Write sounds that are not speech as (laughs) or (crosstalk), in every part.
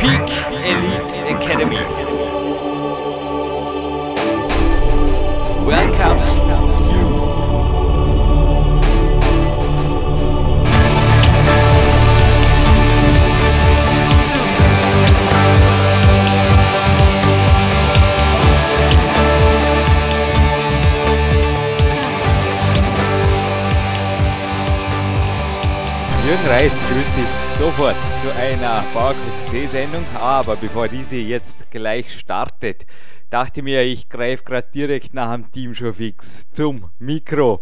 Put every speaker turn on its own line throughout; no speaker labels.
Peak Elite Academy. Welcomes. Jürgen Reis begrüßt Sie sofort zu einer PowerQuest C-Sendung. Aber bevor diese jetzt gleich startet, dachte mir, ich greife gerade direkt nach dem Team schon fix zum Mikro.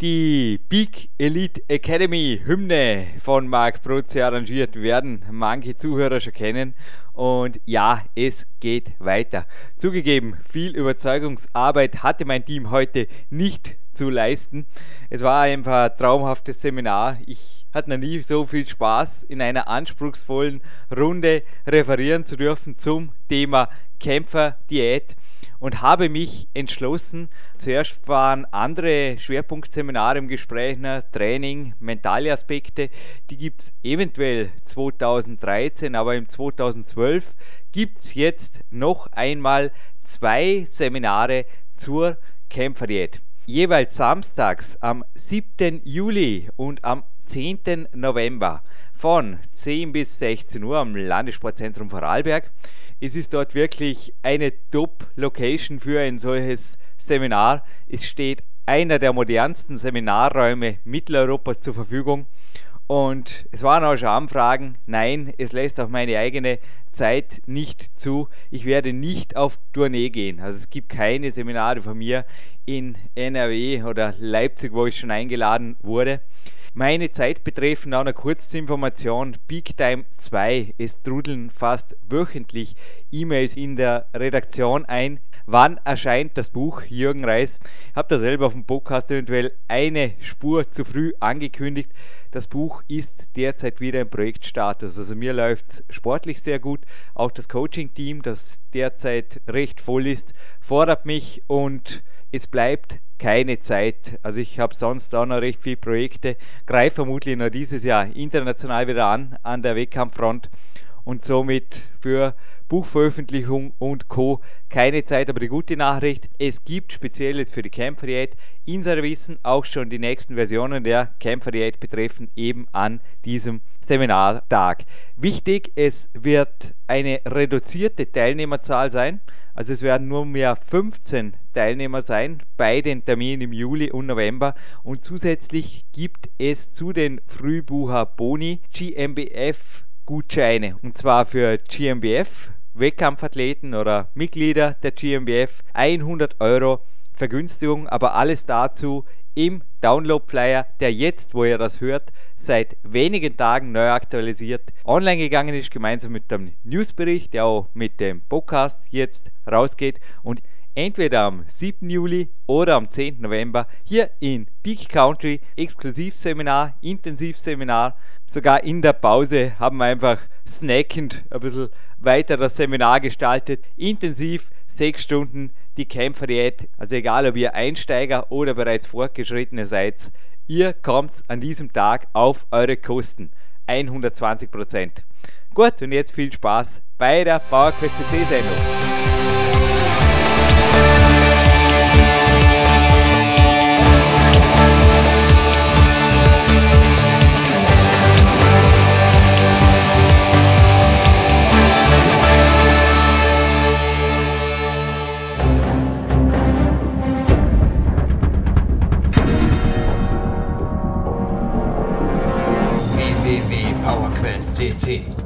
Die Big Elite Academy Hymne von Marc Protze arrangiert werden manche Zuhörer schon kennen. Und ja, es geht weiter. Zugegeben, viel Überzeugungsarbeit hatte mein Team heute nicht zu leisten. Es war einfach ein traumhaftes Seminar. Ich hatte noch nie so viel Spaß, in einer anspruchsvollen Runde referieren zu dürfen zum Thema Kämpferdiät und habe mich entschlossen. Zuerst waren andere Schwerpunktseminare im Gespräch, ne? Training, mentale Aspekte. Die gibt es eventuell 2013, aber im 2012 gibt es jetzt noch einmal zwei Seminare zur Kämpferdiät jeweils samstags am 7. Juli und am 10. November von 10 bis 16 Uhr am Landessportzentrum Vorarlberg. Es ist dort wirklich eine Top-Location für ein solches Seminar. Es steht einer der modernsten Seminarräume Mitteleuropas zur Verfügung und es waren auch schon Anfragen, nein, es lässt auch meine eigene Zeit nicht zu. Ich werde nicht auf Tournee gehen. Also es gibt keine Seminare von mir in NRW oder Leipzig, wo ich schon eingeladen wurde. Meine Zeit betreffend auch eine Kurzinformation. Big Time 2. Es trudeln fast wöchentlich E-Mails in der Redaktion ein. Wann erscheint das Buch Jürgen Reis? Ich habe da selber auf dem Podcast eventuell eine Spur zu früh angekündigt. Das Buch ist derzeit wieder im Projektstatus. Also mir läuft es sportlich sehr gut. Auch das Coaching-Team, das derzeit recht voll ist, fordert mich und es bleibt keine Zeit. Also ich habe sonst auch noch recht viele Projekte, greife vermutlich noch dieses Jahr international wieder an, an der Wettkampffront und somit für Buchveröffentlichung und Co. keine Zeit. Aber die gute Nachricht, es gibt speziell jetzt für die Kämpferdiät in Wissen auch schon die nächsten Versionen der Kämpferdiät betreffen eben an diesem Seminartag. Wichtig, es wird eine reduzierte Teilnehmerzahl sein. Also es werden nur mehr 15 Teilnehmer sein bei den Terminen im Juli und November. Und zusätzlich gibt es zu den Frühbucher Boni GmbF Gutscheine. Und zwar für GmbF, Wettkampfathleten oder Mitglieder der GmbF 100 Euro Vergünstigung, aber alles dazu im Download-Flyer, der jetzt, wo ihr das hört, seit wenigen Tagen neu aktualisiert online gegangen ist, gemeinsam mit dem Newsbericht, der auch mit dem Podcast jetzt rausgeht. Und entweder am 7. Juli oder am 10. November hier in Peak Country Exklusivseminar, Intensivseminar. Sogar in der Pause haben wir einfach snackend ein bisschen weiter das Seminar gestaltet. Intensiv sechs Stunden die Kämpferdiät. Also egal, ob ihr Einsteiger oder bereits Fortgeschrittene seid, ihr kommt an diesem Tag auf eure Kosten. 120 Prozent. Gut, und jetzt viel Spaß bei der PowerQuest CC Sendung.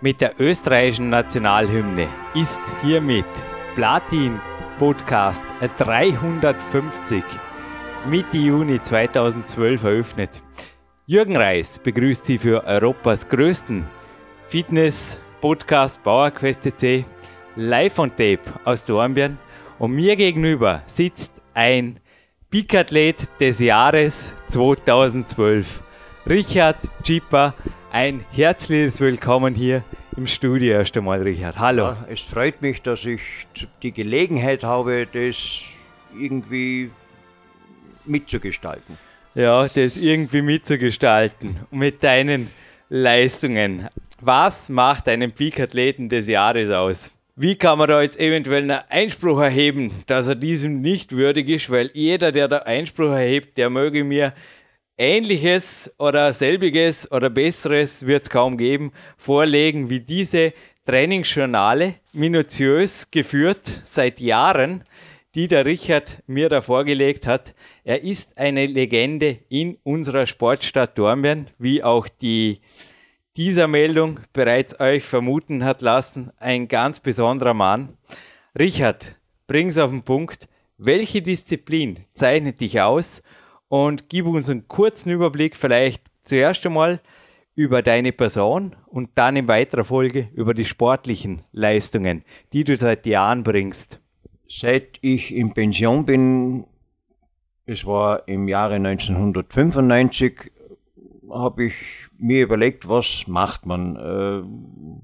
mit der österreichischen Nationalhymne ist hiermit Platin Podcast 350 Mitte Juni 2012 eröffnet. Jürgen Reis begrüßt Sie für Europas größten Fitness-Podcast PowerQuest.cc live on tape aus Dornbirn und mir gegenüber sitzt ein Peak-Athlet des Jahres 2012. Richard Chipper, ein herzliches Willkommen hier im Studio erst einmal, Richard. Hallo. Ja,
es freut mich, dass ich die Gelegenheit habe, das irgendwie mitzugestalten.
Ja, das irgendwie mitzugestalten mit deinen Leistungen. Was macht einen Peak-Athleten des Jahres aus? Wie kann man da jetzt eventuell einen Einspruch erheben, dass er diesem nicht würdig ist? Weil jeder, der da Einspruch erhebt, der möge mir Ähnliches oder selbiges oder Besseres wird es kaum geben, vorlegen wie diese Trainingsjournale, minutiös geführt seit Jahren, die der Richard mir da vorgelegt hat. Er ist eine Legende in unserer Sportstadt Dornbirn, wie auch die dieser Meldung bereits euch vermuten hat lassen, ein ganz besonderer Mann. Richard, bring's auf den Punkt. Welche Disziplin zeichnet dich aus und gib uns einen kurzen Überblick vielleicht zuerst einmal über deine Person und dann in weiterer Folge über die sportlichen Leistungen, die du seit Jahren bringst.
Seit ich in Pension bin, es war im Jahre 1995, habe ich mir überlegt, was macht man. Äh,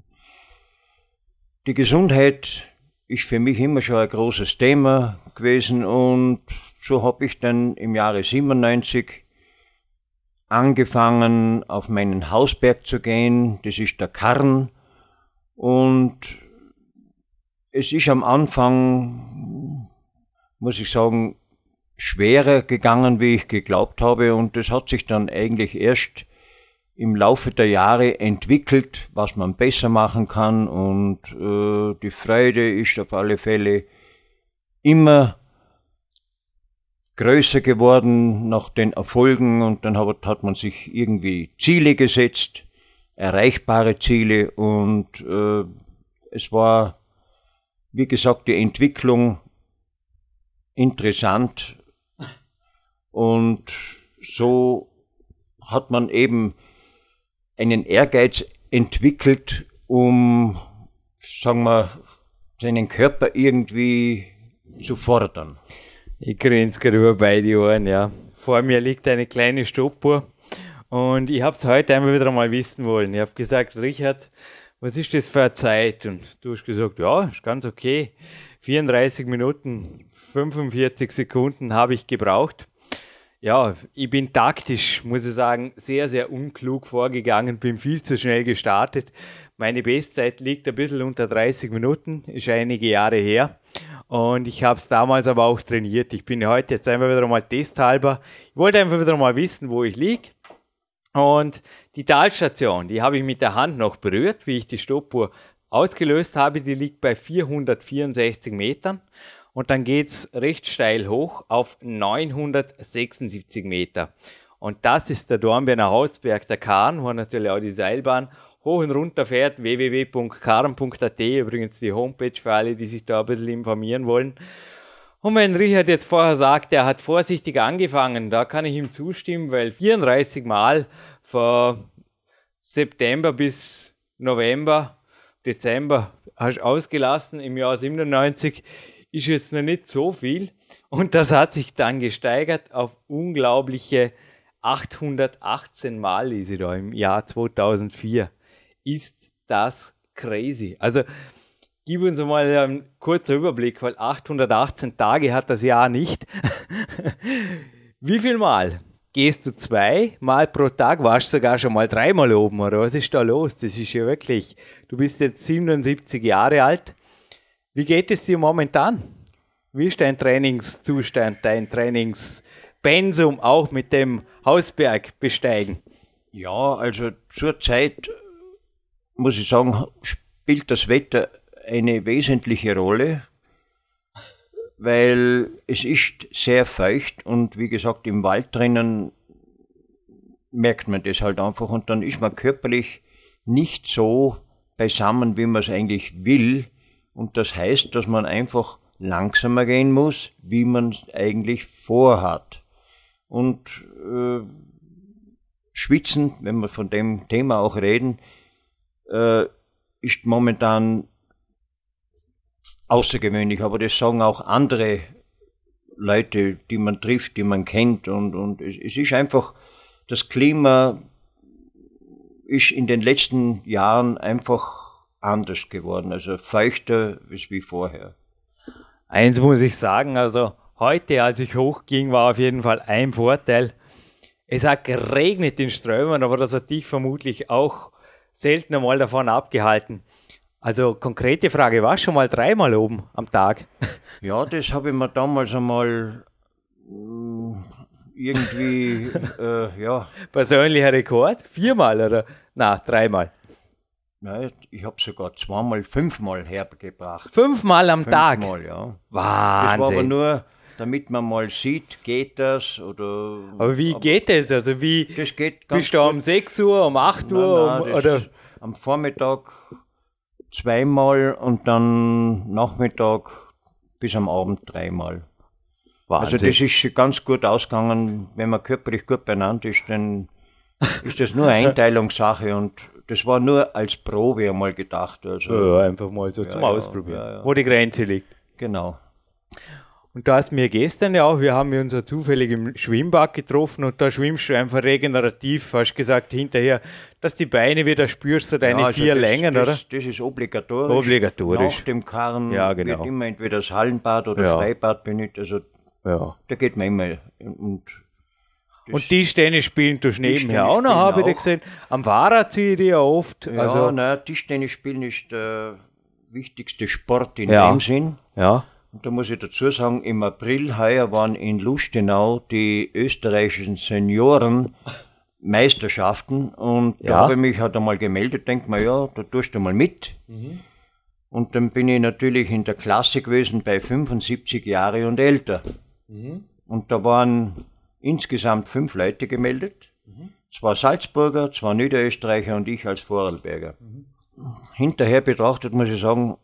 die Gesundheit ist für mich immer schon ein großes Thema gewesen und so habe ich dann im Jahre 97 angefangen, auf meinen Hausberg zu gehen. Das ist der Karn. Und es ist am Anfang, muss ich sagen, schwerer gegangen, wie ich geglaubt habe. Und das hat sich dann eigentlich erst im Laufe der Jahre entwickelt, was man besser machen kann. Und äh, die Freude ist auf alle Fälle immer größer geworden nach den Erfolgen und dann hat, hat man sich irgendwie Ziele gesetzt, erreichbare Ziele und äh, es war, wie gesagt, die Entwicklung interessant und so hat man eben einen Ehrgeiz entwickelt, um, sagen wir, seinen Körper irgendwie zu fordern.
Ich grinse gerade bei die Ohren, ja. Vor mir liegt eine kleine Stoppuhr und ich habe es heute einmal wieder mal wissen wollen. Ich habe gesagt, Richard, was ist das für eine Zeit? Und du hast gesagt, ja, ist ganz okay. 34 Minuten, 45 Sekunden habe ich gebraucht. Ja, ich bin taktisch, muss ich sagen, sehr, sehr unklug vorgegangen, bin viel zu schnell gestartet. Meine Bestzeit liegt ein bisschen unter 30 Minuten, ist einige Jahre her. Und ich habe es damals aber auch trainiert. Ich bin heute jetzt einfach wieder mal testhalber. Ich wollte einfach wieder mal wissen, wo ich liege. Und die Talstation, die habe ich mit der Hand noch berührt, wie ich die Stoppuhr ausgelöst habe. Die liegt bei 464 Metern. Und dann geht es recht steil hoch auf 976 Meter. Und das ist der Dornbirner Hausberg, der Kahn, wo natürlich auch die Seilbahn hoch und runter fährt. www.karm.at, übrigens die Homepage für alle, die sich da ein bisschen informieren wollen. Und wenn Richard jetzt vorher sagt, er hat vorsichtig angefangen, da kann ich ihm zustimmen, weil 34 Mal von September bis November, Dezember hast du ausgelassen im Jahr 97, ist jetzt noch nicht so viel. Und das hat sich dann gesteigert auf unglaubliche 818 Mal, lese ich da im Jahr 2004 ist das crazy. Also gib uns mal einen kurzen Überblick, weil 818 Tage hat das Jahr nicht. (laughs) Wie viel Mal? Gehst du zwei Mal pro Tag? Warst sogar schon mal dreimal oben oder was ist da los? Das ist ja wirklich, du bist jetzt 77 Jahre alt. Wie geht es dir momentan? Wie ist dein Trainingszustand, dein Trainingspensum auch mit dem Hausberg besteigen?
Ja, also zurzeit muss ich sagen, spielt das Wetter eine wesentliche Rolle, weil es ist sehr feucht und wie gesagt, im Wald drinnen merkt man das halt einfach und dann ist man körperlich nicht so beisammen, wie man es eigentlich will. Und das heißt, dass man einfach langsamer gehen muss, wie man es eigentlich vorhat. Und äh, Schwitzen, wenn wir von dem Thema auch reden, äh, ist momentan außergewöhnlich, aber das sagen auch andere Leute, die man trifft, die man kennt. Und, und es, es ist einfach, das Klima ist in den letzten Jahren einfach anders geworden, also feuchter als wie vorher.
Eins muss ich sagen, also heute, als ich hochging, war auf jeden Fall ein Vorteil. Es hat geregnet in Strömen, aber das hat dich vermutlich auch selten einmal davon abgehalten. Also konkrete Frage, warst du schon mal dreimal oben am Tag? (laughs)
Ja, das habe ich mir damals einmal mm, irgendwie, äh, ja.
Persönlicher Rekord? Viermal oder? Na, dreimal.
Nein, ich habe sogar zweimal, fünfmal hergebracht.
Fünfmal am Tag?
Fünfmal, ja.
Wahnsinn.
Das war aber nur, damit man mal sieht, geht das oder.
Aber wie geht das? Also wie
Das geht
bist du um
gut.
6 Uhr, um 8 Uhr
Nein,
um, oder?
Am Vormittag zweimal und dann Nachmittag bis am Abend dreimal. Also
Wahnsinn.
das ist ganz gut ausgegangen, wenn man körperlich gut beieinander ist, dann ist das nur (laughs) Einteilungssache und das war nur als Probe einmal gedacht. Also
ja, einfach mal so zum
ja,
Ausprobieren,
ja, ja.
wo die Grenze liegt.
genau.
Und da hast mir gestern ja auch, wir haben uns ja zufällig im Schwimmbad getroffen und da schwimmst du einfach regenerativ, hast gesagt hinterher, dass die Beine wieder spürst, so deine
Ja, also
vier
das,
Längen,
das,
oder?
Das ist obligatorisch.
Obligatorisch.
Nach dem Karren
Ja, genau.
wird immer entweder das Hallenbad oder
Ja.
Freibad benutzt. Also
Ja.
da geht man immer. Und
Und Tischtennis spielen du nebenher auch noch, habe ich gesehen. Am Fahrrad ziehe ich die ja oft.
ja,
also,
naja, Tischtennis spielen ist der wichtigste Sport in
Ja.
dem Sinn.
ja.
Und da muss ich dazu sagen, im April heuer waren in Lustenau die österreichischen Senioren (laughs) Meisterschaften und da
Ja.
habe ich mich halt einmal gemeldet, denk mal, ja, da tust du mal mit. Und dann bin ich natürlich in der Klasse gewesen bei 75 Jahre und älter. Und da waren insgesamt fünf Leute gemeldet. Zwei Salzburger, zwei Niederösterreicher und ich als Vorarlberger. Hinterher betrachtet muss ich sagen,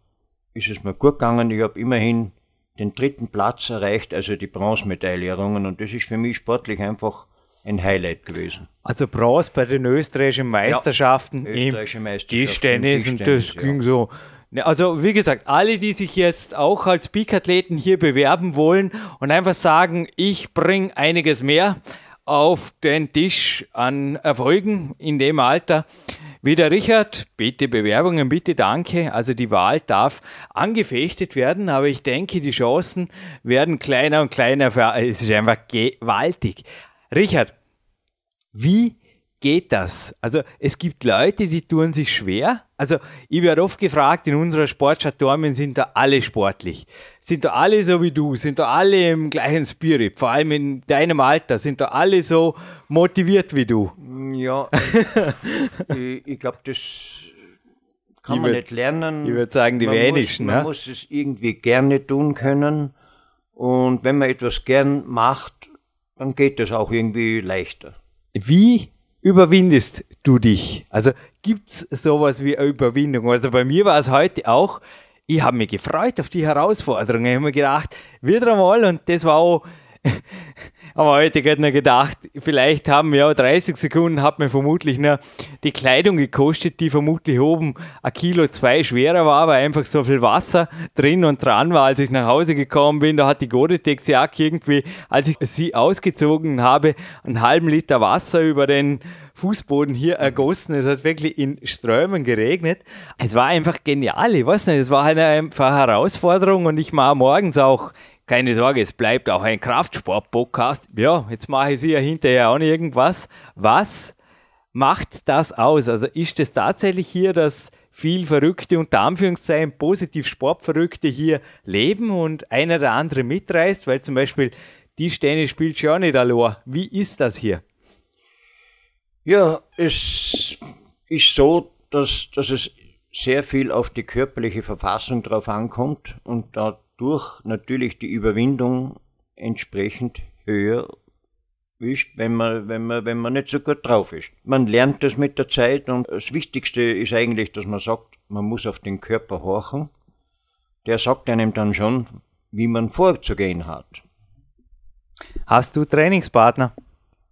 ist es mir gut gegangen. Ich habe immerhin den dritten Platz erreicht, also die Bronzemedaille errungen. Und das ist für mich sportlich einfach ein Highlight gewesen.
Also Bronze bei den österreichischen Meisterschaften im
österreichische Meisterschaften im
Tischtennis und das
ja.
ging so. Ne, Also wie gesagt, alle, die sich jetzt auch als Peak-Athleten hier bewerben wollen und einfach sagen, ich bringe einiges mehr auf den Tisch an Erfolgen in dem Alter. Wie der Richard, bitte Bewerbungen, bitte danke. Also die Wahl darf angefechtet werden, aber ich denke, die Chancen werden kleiner und kleiner. Es ist einfach gewaltig. Richard, wie geht das? Also es gibt Leute, die tun sich schwer. Also ich werde oft gefragt, in unserer Sportschattormen sind da alle sportlich. Sind da alle so wie du? Sind da alle im gleichen Spirit? Vor allem in deinem Alter. Sind da alle so motiviert wie du?
Ja, (laughs) ich, ich glaube, das kann
Ich
man
würd-
nicht lernen.
ich würd sagen, die
man
wenigsten,
Muss, man
ne?
muss es irgendwie gerne tun können. Und wenn man etwas gern macht, dann geht das auch irgendwie leichter.
Wie überwindest du dich? Also gibt es sowas wie eine Überwindung? Also bei mir war es heute auch, ich habe mich gefreut auf die Herausforderung. Ich habe mir gedacht, wieder einmal, und das war auch, aber heute hätte mir gedacht, vielleicht haben ja 30 Sekunden hat mir vermutlich nur die Kleidung gekostet, die vermutlich oben ein Kilo zwei schwerer war, weil einfach so viel Wasser drin und dran war, als ich nach Hause gekommen bin. Da hat die Gore-Tex-Jacke irgendwie, als ich sie ausgezogen habe, einen halben Liter Wasser über den Fußboden hier ergossen. Es hat wirklich in Strömen geregnet. Es war einfach genial. Ich weiß nicht, es war halt einfach eine Herausforderung und ich mache morgens auch keine Sorge, es bleibt auch ein Kraftsport-Podcast. Ja, jetzt mache ich ja hinterher auch irgendwas. Was macht das aus? Also ist es tatsächlich hier, dass viel Verrückte, unter Anführungszeichen positiv Sportverrückte hier leben und einer der andere mitreißt? Weil zum Beispiel Tischtennis spielt schon nicht allein. Wie ist das hier?
Ja, es ist so, dass, dass es sehr viel auf die körperliche Verfassung drauf ankommt und dadurch natürlich die Überwindung entsprechend höher ist, wenn man, wenn man, wenn man nicht so gut drauf ist. Man lernt das mit der Zeit und das Wichtigste ist eigentlich, dass man sagt, man muss auf den Körper horchen. Der sagt einem dann schon, wie man vorzugehen hat.
Hast du Trainingspartner?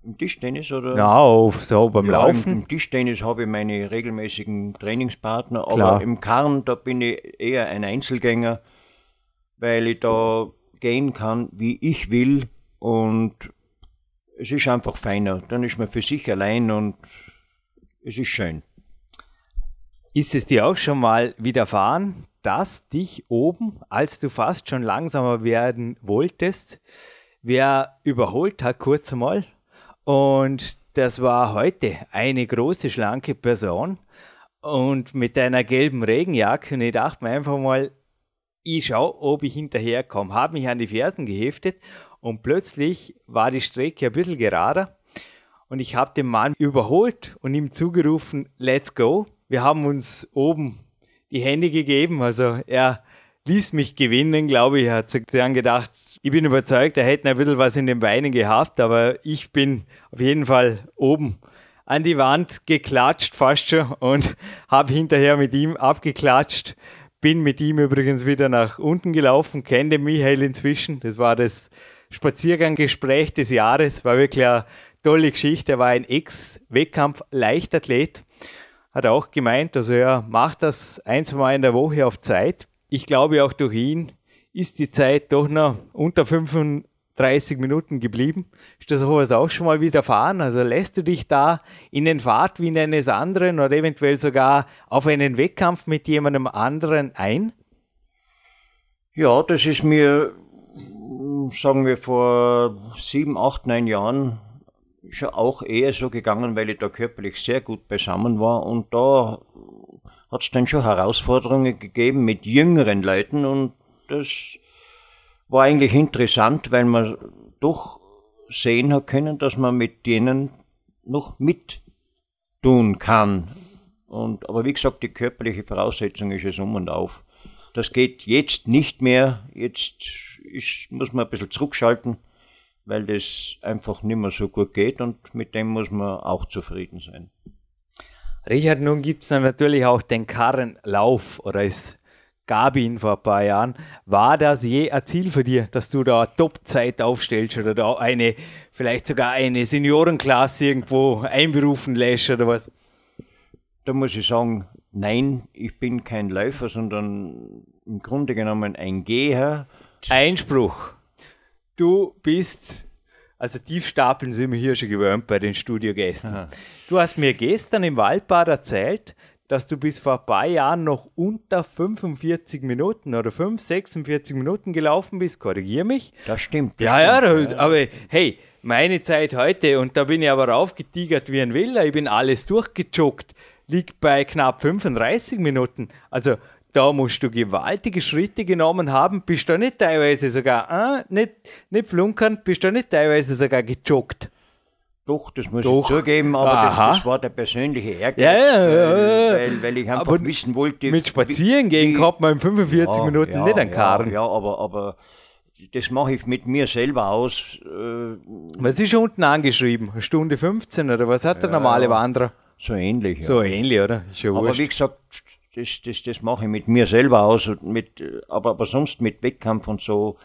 Im Tischtennis oder?
Ja, auf, so beim
Ja,
Laufen.
Im, Im Tischtennis habe ich meine regelmäßigen Trainingspartner,
Klar.
aber im Karren, da bin ich eher ein Einzelgänger, weil ich da gehen kann, wie ich will und es ist einfach feiner. Dann ist man für sich allein und es ist schön.
Ist es dir auch schon mal widerfahren, dass dich oben, als du fast schon langsamer werden wolltest, wer überholt hat, kurz einmal? Und das war heute eine große, schlanke Person und mit einer gelben Regenjacke. Und ich dachte mir einfach mal, ich schaue, ob ich hinterherkomme. Habe mich an die Fersen geheftet und plötzlich war die Strecke ein bisschen gerader. Und ich habe den Mann überholt und ihm zugerufen, let's go. Wir haben uns oben die Hände gegeben. Also er ließ mich gewinnen, glaube ich. Er hat sich dann gedacht, ich bin überzeugt, er hätte ein bisschen was in den Beinen gehabt, aber ich bin auf jeden Fall oben an die Wand geklatscht fast schon und (laughs) habe hinterher mit ihm abgeklatscht. Bin mit ihm übrigens wieder nach unten gelaufen, kenne Michael inzwischen. Das war das Spazierganggespräch des Jahres, war wirklich eine tolle Geschichte. Er war ein Ex-Wettkampf-Leichtathlet. Hat auch gemeint, also er macht das ein, zwei Mal in der Woche auf Zeit. Ich glaube auch durch ihn ist die Zeit doch noch unter 35 Minuten geblieben. Ist das sowas auch schon mal widerfahren? Also lässt du dich da in den Fahrtwind eines anderen oder eventuell sogar auf einen Wettkampf mit jemandem anderen ein?
Ja, das ist mir, sagen wir, vor sieben, acht, neun Jahren schon auch eher so gegangen, weil ich da körperlich sehr gut beisammen war. Und da hat es dann schon Herausforderungen gegeben mit jüngeren Leuten und das war eigentlich interessant, weil man doch sehen hat können, dass man mit denen noch mit tun kann. Und, aber wie gesagt, die körperliche Voraussetzung ist es um und auf. Das geht jetzt nicht mehr. Jetzt ist, muss man ein bisschen zurückschalten, weil das einfach nicht mehr so gut geht und mit dem muss man auch zufrieden sein.
Richard, nun gibt es natürlich auch den Karrenlauf oder es gab ihn vor ein paar Jahren. War das je ein Ziel für dich, dass du da Top-Zeit aufstellst oder da eine, vielleicht sogar eine Seniorenklasse irgendwo einberufen lässt oder was?
Da muss ich sagen, nein, ich bin kein Läufer, sondern im Grunde genommen ein Geher.
Einspruch. Du bist, also Tiefstapeln sind wir hier schon gewöhnt bei den Studiogästen.
Aha.
Du hast mir gestern im Waldbad erzählt, dass du bis vor ein paar Jahren noch unter 45 Minuten oder 5, 46 Minuten gelaufen bist. Korrigier mich.
Das stimmt. Das
Ja, ja,
stimmt,
da- aber hey, meine Zeit heute, und da bin ich aber raufgetigert wie ein Willer, ich bin alles durchgejoggt, liegt bei knapp 35 Minuten. Also da musst du gewaltige Schritte genommen haben, bist du nicht teilweise sogar, ah, nicht, nicht flunkern, bist du nicht teilweise sogar gejoggt.
Doch, das muss
Doch.
ich zugeben, aber das, das war der persönliche Ehrgeiz,
Ja, ja, ja,
weil, weil, ich einfach
Aber
wissen wollte.
Mit Spazieren gehen gehabt man in 45
Ja,
Minuten
ja,
nicht an Karren.
Ja, aber, aber das mache ich mit mir selber aus. Äh,
Was ist unten angeschrieben? Stunde 15 oder was hat der normale Wanderer?
so ähnlich.
So ähnlich, oder? Ist ja
aber
wurscht.
wie gesagt, das, das, das mache ich mit mir selber aus. Und mit, aber, aber sonst mit Wettkampf und so.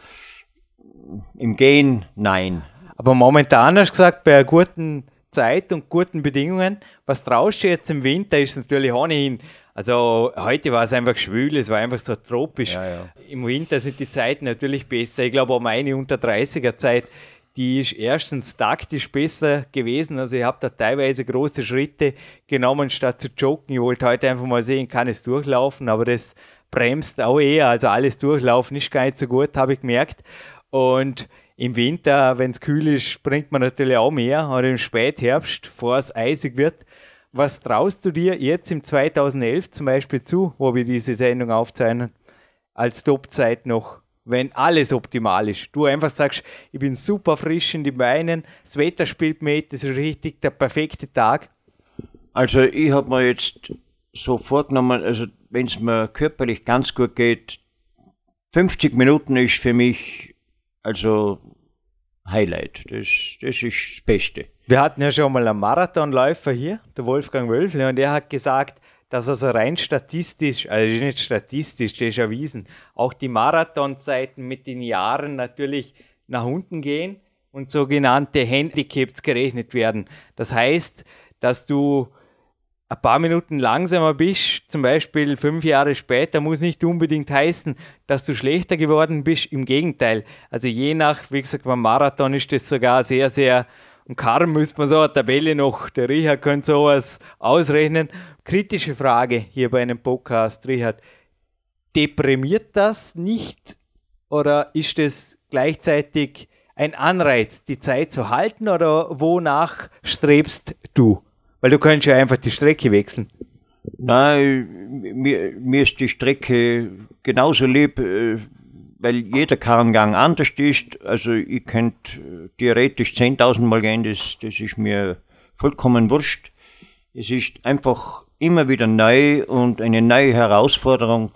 Im Gehen, nein.
Aber momentan hast du gesagt, bei einer guten Zeit und guten Bedingungen, was traust du jetzt im Winter, ist natürlich ohnehin, also heute war es einfach schwül, es war einfach so tropisch.
Ja, ja.
Im Winter sind die Zeiten natürlich besser. Ich glaube, auch meine unter 30er Zeit, die ist erstens taktisch besser gewesen. Also ich habe da teilweise große Schritte genommen, statt zu joggen. Ich wollte heute einfach mal sehen, kann es durchlaufen, aber das bremst auch eher. Also alles durchlaufen ist gar nicht so gut, habe ich gemerkt. Und im Winter, wenn es kühl ist, springt man natürlich auch mehr. Oder im Spätherbst, bevor es eisig wird. Was traust du dir jetzt im 2011 zum Beispiel zu, wo wir diese Sendung aufzeichnen, als Topzeit noch, wenn alles optimal ist? Du einfach sagst, ich bin super frisch in den Beinen, das Wetter spielt mit, das ist richtig der perfekte Tag.
Also ich habe mir jetzt so vorgenommen, also wenn es mir körperlich ganz gut geht, 50 Minuten ist für mich also Highlight. Das, das ist das Beste.
Wir hatten ja schon mal einen Marathonläufer hier, der Wolfgang Wölfle, und er hat gesagt, dass also rein statistisch, also nicht statistisch, das ist erwiesen, auch die Marathonzeiten mit den Jahren natürlich nach unten gehen und sogenannte Handicaps gerechnet werden. Das heißt, dass du ein paar Minuten langsamer bist, zum Beispiel fünf Jahre später, muss nicht unbedingt heißen, dass du schlechter geworden bist. Im Gegenteil. Also je nach, wie gesagt, beim Marathon ist das sogar sehr, sehr und Karren müsste man so eine Tabelle noch, der Richard könnte sowas ausrechnen. Kritische Frage hier bei einem Podcast, Richard. Deprimiert das nicht oder ist das gleichzeitig ein Anreiz, die Zeit zu halten oder wonach strebst du? Weil du könntest ja einfach die Strecke wechseln.
Nein, mir, mir ist die Strecke genauso lieb, äh, weil jeder Karrengang anders ist. Also ich könnte äh, theoretisch 10.000 Mal gehen, das, das ist mir vollkommen wurscht. Es ist einfach immer wieder neu und eine neue Herausforderung.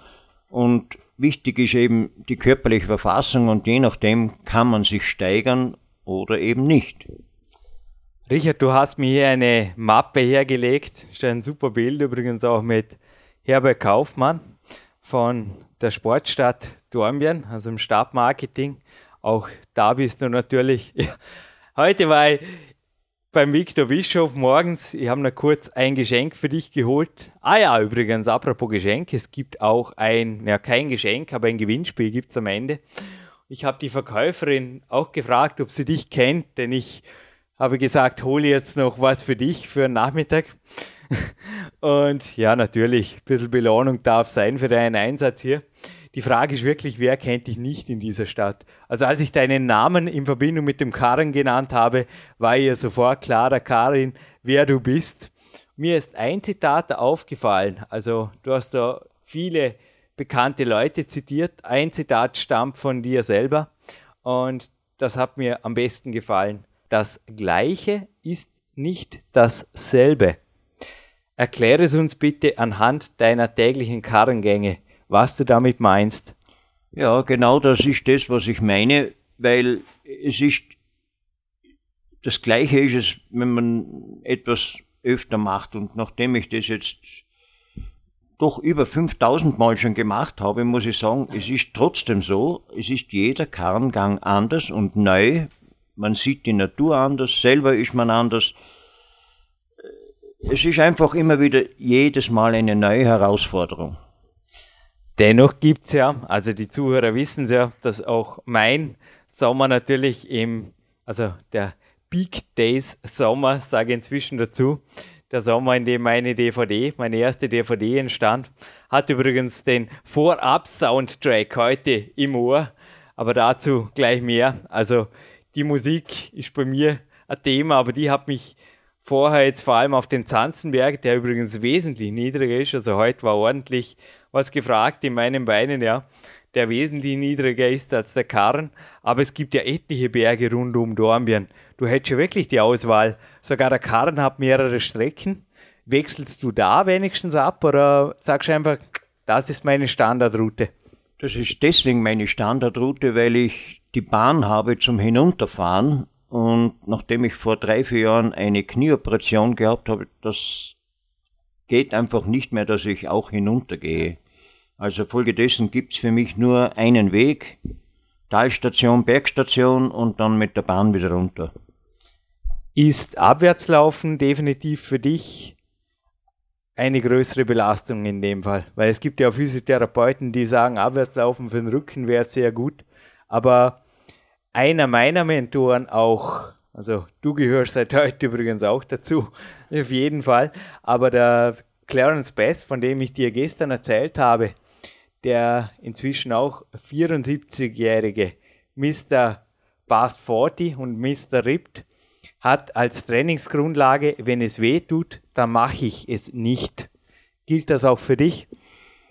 Und wichtig ist eben die körperliche Verfassung und je nachdem kann man sich steigern oder eben nicht.
Richard, du hast mir hier eine Mappe hergelegt. Ist ein super Bild, übrigens auch mit Herbert Kaufmann von der Sportstadt Dornbirn, also im Stabmarketing. Auch da bist du natürlich. (laughs) Heute war ich beim Viktor Bischof morgens. Ich habe noch kurz ein Geschenk für dich geholt. Ah ja, übrigens, apropos Geschenk, es gibt auch ein, ja kein Geschenk, aber ein Gewinnspiel gibt es am Ende. Ich habe die Verkäuferin auch gefragt, ob sie dich kennt, denn ich habe gesagt, hole jetzt noch was für dich für einen Nachmittag. (laughs) Und ja, natürlich, ein bisschen Belohnung darf sein für deinen Einsatz hier. Die Frage ist wirklich, wer kennt dich nicht in dieser Stadt? Also als ich deinen Namen in Verbindung mit dem Karin genannt habe, war ihr sofort klarer, Karin, wer du bist. Mir ist ein Zitat aufgefallen. Also du hast da viele bekannte Leute zitiert. Ein Zitat stammt von dir selber und das hat mir am besten gefallen. Das Gleiche ist nicht dasselbe. Erkläre es uns bitte anhand deiner täglichen Karrengänge, was du damit meinst.
Ja, genau das ist das, was ich meine, weil es ist das Gleiche ist es, wenn man etwas öfter macht und nachdem ich das jetzt doch über 5000 Mal schon gemacht habe, muss ich sagen, es ist trotzdem so, es ist jeder Karrengang anders und neu, man sieht die Natur anders, selber ist man anders. Es ist einfach immer wieder jedes Mal eine neue Herausforderung.
Dennoch gibt es ja, also die Zuhörer wissen es ja, dass auch mein Sommer natürlich im, also der Peak Days Sommer, sage ich inzwischen dazu, der Sommer, in dem meine DVD, meine erste DVD entstand, hat übrigens den Vorab-Soundtrack heute im Ohr, aber dazu gleich mehr. Also die Musik ist bei mir ein Thema, aber die hat mich vorher jetzt vor allem auf den Zanzenberg, der übrigens wesentlich niedriger ist, also heute war ordentlich was gefragt in meinen Beinen, ja, der wesentlich niedriger ist als der Karren, aber es gibt ja etliche Berge rund um Dornbirn. Du hättest ja wirklich die Auswahl. Sogar der Karren hat mehrere Strecken. Wechselst du da wenigstens ab oder sagst du einfach, das ist meine Standardroute?
Das ist deswegen meine Standardroute, weil ich die Bahn habe zum Hinunterfahren und nachdem ich vor drei, vier Jahren eine Knieoperation gehabt habe, das geht einfach nicht mehr, dass ich auch hinuntergehe. Also folgedessen gibt es für mich nur einen Weg, Talstation, Bergstation und dann mit der Bahn wieder runter.
Ist Abwärtslaufen definitiv für dich eine größere Belastung in dem Fall? Weil es gibt ja Physiotherapeuten, die sagen, Abwärtslaufen für den Rücken wäre sehr gut. Aber einer meiner Mentoren auch, also du gehörst seit heute übrigens auch dazu, (laughs) auf jeden Fall, aber der Clarence Best, von dem ich dir gestern erzählt habe, der inzwischen auch 74-jährige Mr. Past 40 und Mr. Ripped hat als Trainingsgrundlage, wenn es weh tut, dann mache ich es nicht. Gilt das auch für dich?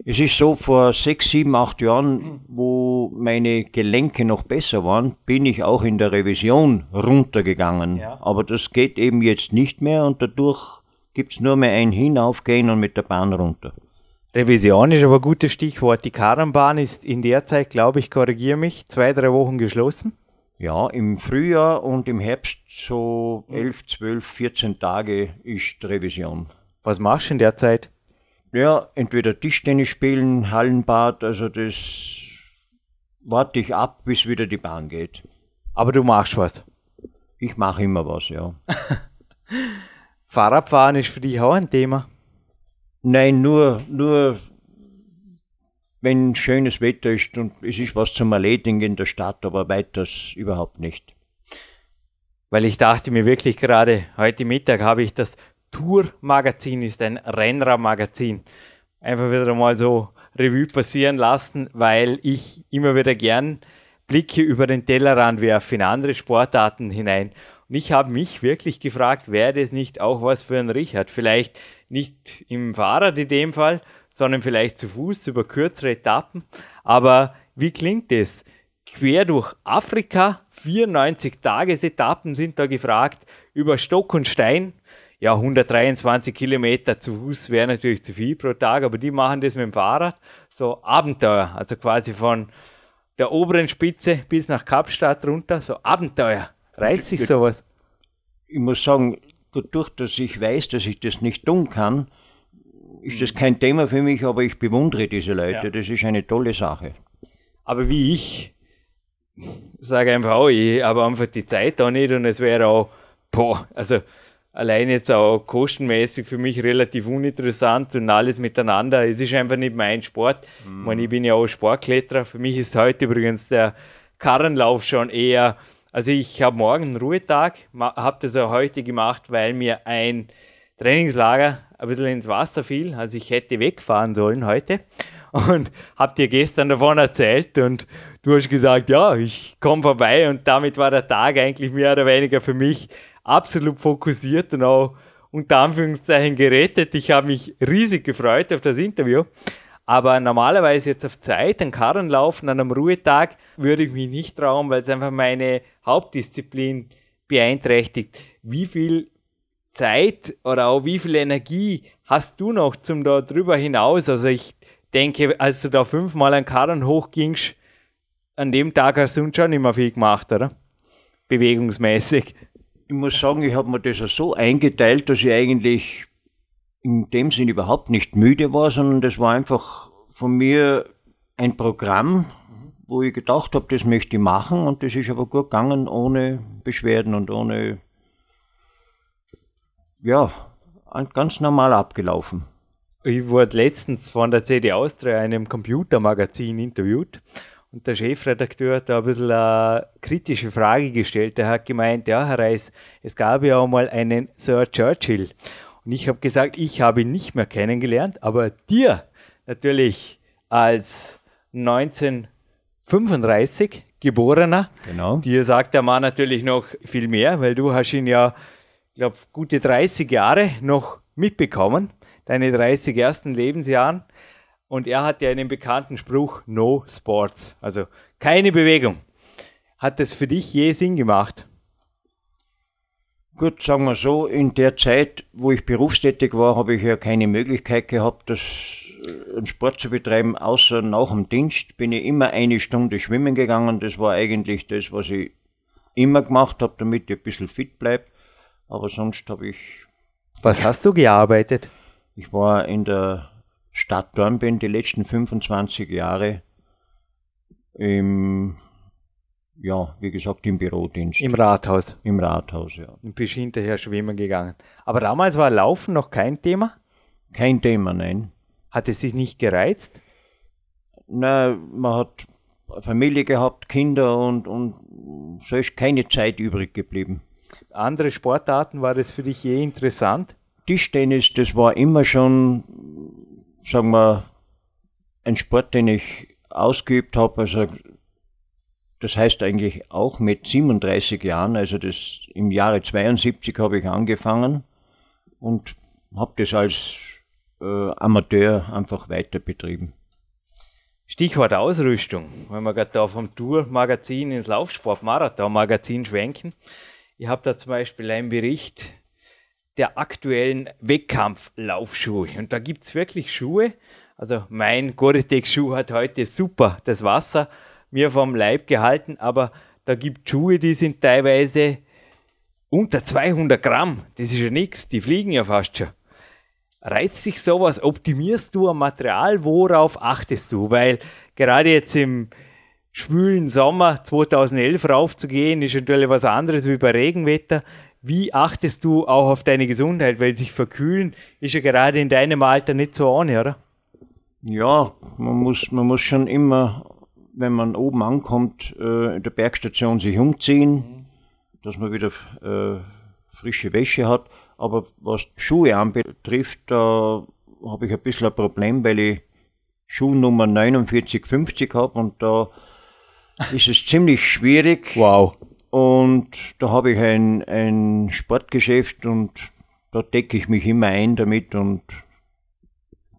Es ist so, vor sechs, sieben, acht Jahren, wo meine Gelenke noch besser waren, bin ich auch in der Revision runtergegangen. Ja. Aber das geht eben jetzt nicht mehr und dadurch gibt es nur mehr ein Hinaufgehen und mit der Bahn runter.
Revision ist aber ein gutes Stichwort. Die Karrenbahn ist in der Zeit, glaube ich, korrigiere mich, zwei, drei Wochen geschlossen.
Ja, im Frühjahr und im Herbst so elf, zwölf, vierzehn Tage ist Revision.
Was machst du in der Zeit?
Ja, entweder Tischtennis spielen, Hallenbad, also das warte ich ab, bis wieder die Bahn geht.
Aber du machst was.
Ich mache immer was, ja. (laughs)
Fahrradfahren ist für dich auch ein Thema?
Nein, nur, nur wenn schönes Wetter ist und es ist was zum Erledigen in der Stadt, aber weiters überhaupt nicht.
Weil ich dachte mir wirklich gerade, heute Mittag habe ich das Tour-Magazin, ist ein Rennradmagazin, einfach wieder mal so Revue passieren lassen, weil ich immer wieder gern Blicke über den Tellerrand werfe in andere Sportarten hinein. Und ich habe mich wirklich gefragt, wäre das nicht auch was für einen Richard? Vielleicht nicht im Fahrrad in dem Fall, sondern vielleicht zu Fuß über kürzere Etappen. Aber wie klingt das? Quer durch Afrika, 94 Tagesetappen sind da gefragt, über Stock und Stein. Ja, 123 Kilometer zu Fuß wäre natürlich zu viel pro Tag, aber die machen das mit dem Fahrrad. So Abenteuer, also quasi von der oberen Spitze bis nach Kapstadt runter, so Abenteuer. Reißt sich sowas?
Ich muss sagen, dadurch, dass ich weiß, dass ich das nicht tun kann, ist das kein Thema für mich, aber ich bewundere diese Leute. Ja. Das ist eine tolle Sache.
Aber wie ich sage einfach auch, ich habe einfach die Zeit da nicht und es wäre auch, boah, also allein jetzt auch kostenmäßig für mich relativ uninteressant und alles miteinander. Es ist einfach nicht mein Sport. Mhm. Ich, meine, ich bin ja auch Sportkletterer. Für mich ist heute übrigens der Karrenlauf schon eher, also ich habe morgen einen Ruhetag, habe das auch heute gemacht, weil mir ein Trainingslager ein bisschen ins Wasser fiel. Also ich hätte wegfahren sollen heute und habe dir gestern davon erzählt und du hast gesagt, ja, ich komme vorbei und damit war der Tag eigentlich mehr oder weniger für mich absolut fokussiert und auch unter Anführungszeichen gerettet. Ich habe mich riesig gefreut auf das Interview. Aber normalerweise jetzt auf Zeit, einen Karren laufen an einem Ruhetag, würde ich mich nicht trauen, weil es einfach meine Hauptdisziplin beeinträchtigt. Wie viel Zeit oder auch wie viel Energie hast du noch zum da drüber hinaus? Also ich denke, als du da fünfmal einen Karren hochgingst, an dem Tag hast du schon immer viel gemacht, oder? Bewegungsmäßig
ich muss sagen, ich habe mir das so eingeteilt, dass ich eigentlich in dem Sinn überhaupt nicht müde war, sondern das war einfach von mir ein Programm, wo ich gedacht habe, das möchte ich machen und das ist aber gut gegangen, ohne Beschwerden und ohne, ja, ganz normal abgelaufen.
Ich wurde letztens von der CD Austria einem Computermagazin interviewt und der Chefredakteur hat da ein bisschen eine kritische Frage gestellt. Er hat gemeint, ja, Herr Reis, es gab ja auch mal einen Sir Churchill. Und ich habe gesagt, ich habe ihn nicht mehr kennengelernt, aber dir natürlich als 1935 geborener,
genau.
dir sagt der Mann natürlich noch viel mehr, weil du hast ihn ja, ich glaube, gute 30 Jahre noch mitbekommen, deine 30 ersten Lebensjahren. Und er hat ja einen bekannten Spruch, no sports, also keine Bewegung. Hat das für dich je Sinn gemacht?
Gut, sagen wir so, in der Zeit, wo ich berufstätig war, habe ich ja keine Möglichkeit gehabt, das, äh, einen Sport zu betreiben, außer nach dem Dienst bin ich immer eine Stunde schwimmen gegangen. Das war eigentlich das, was ich immer gemacht habe, damit ich ein bisschen fit bleibe. Aber sonst habe ich.
Was hast du gearbeitet?
Ich war in der Stadt Dornbirn die letzten 25 Jahre im, ja, wie gesagt, im Bürodienst.
Im Rathaus.
Im Rathaus, ja.
Und bist hinterher schwimmen gegangen. Aber damals war Laufen noch kein Thema?
Kein Thema, nein.
Hat es dich nicht gereizt?
Na, man hat Familie gehabt, Kinder und, und so ist keine Zeit übrig geblieben.
Andere Sportarten, war das für dich je interessant?
Tischtennis, das war immer schon sagen wir, ein Sport, den ich ausgeübt habe, also das heißt eigentlich auch mit 37 Jahren, also das im Jahre 72 habe ich angefangen und habe das als äh, Amateur einfach weiter betrieben.
Stichwort Ausrüstung, wenn wir gerade da vom Tour-Magazin ins Laufsport-Marathon-Magazin schwenken. Ich habe da zum Beispiel einen Bericht der aktuellen Wettkampflaufschuhe. Und da gibt es wirklich Schuhe. Also mein Gore-Tex-Schuh hat heute super das Wasser mir vom Leib gehalten, aber da gibt es Schuhe, die sind teilweise unter 200 Gramm. Das ist ja nichts, die fliegen ja fast schon. Reizt dich sowas? Optimierst du am Material? Worauf achtest du? Weil gerade jetzt im schwülen Sommer 2011 raufzugehen, ist natürlich was anderes wie bei Regenwetter. Wie achtest du auch auf deine Gesundheit? Weil sich verkühlen ist ja gerade in deinem Alter nicht so ohne, oder?
Ja, man muss, man muss schon immer, wenn man oben ankommt, äh, in der Bergstation sich umziehen, mhm. dass man wieder äh, frische Wäsche hat. Aber was Schuhe anbetrifft, da habe ich ein bisschen ein Problem, weil ich Schuhnummer 4950 habe und da (laughs) ist es ziemlich schwierig.
Wow.
Und da habe ich ein, ein Sportgeschäft und da decke ich mich immer ein damit und.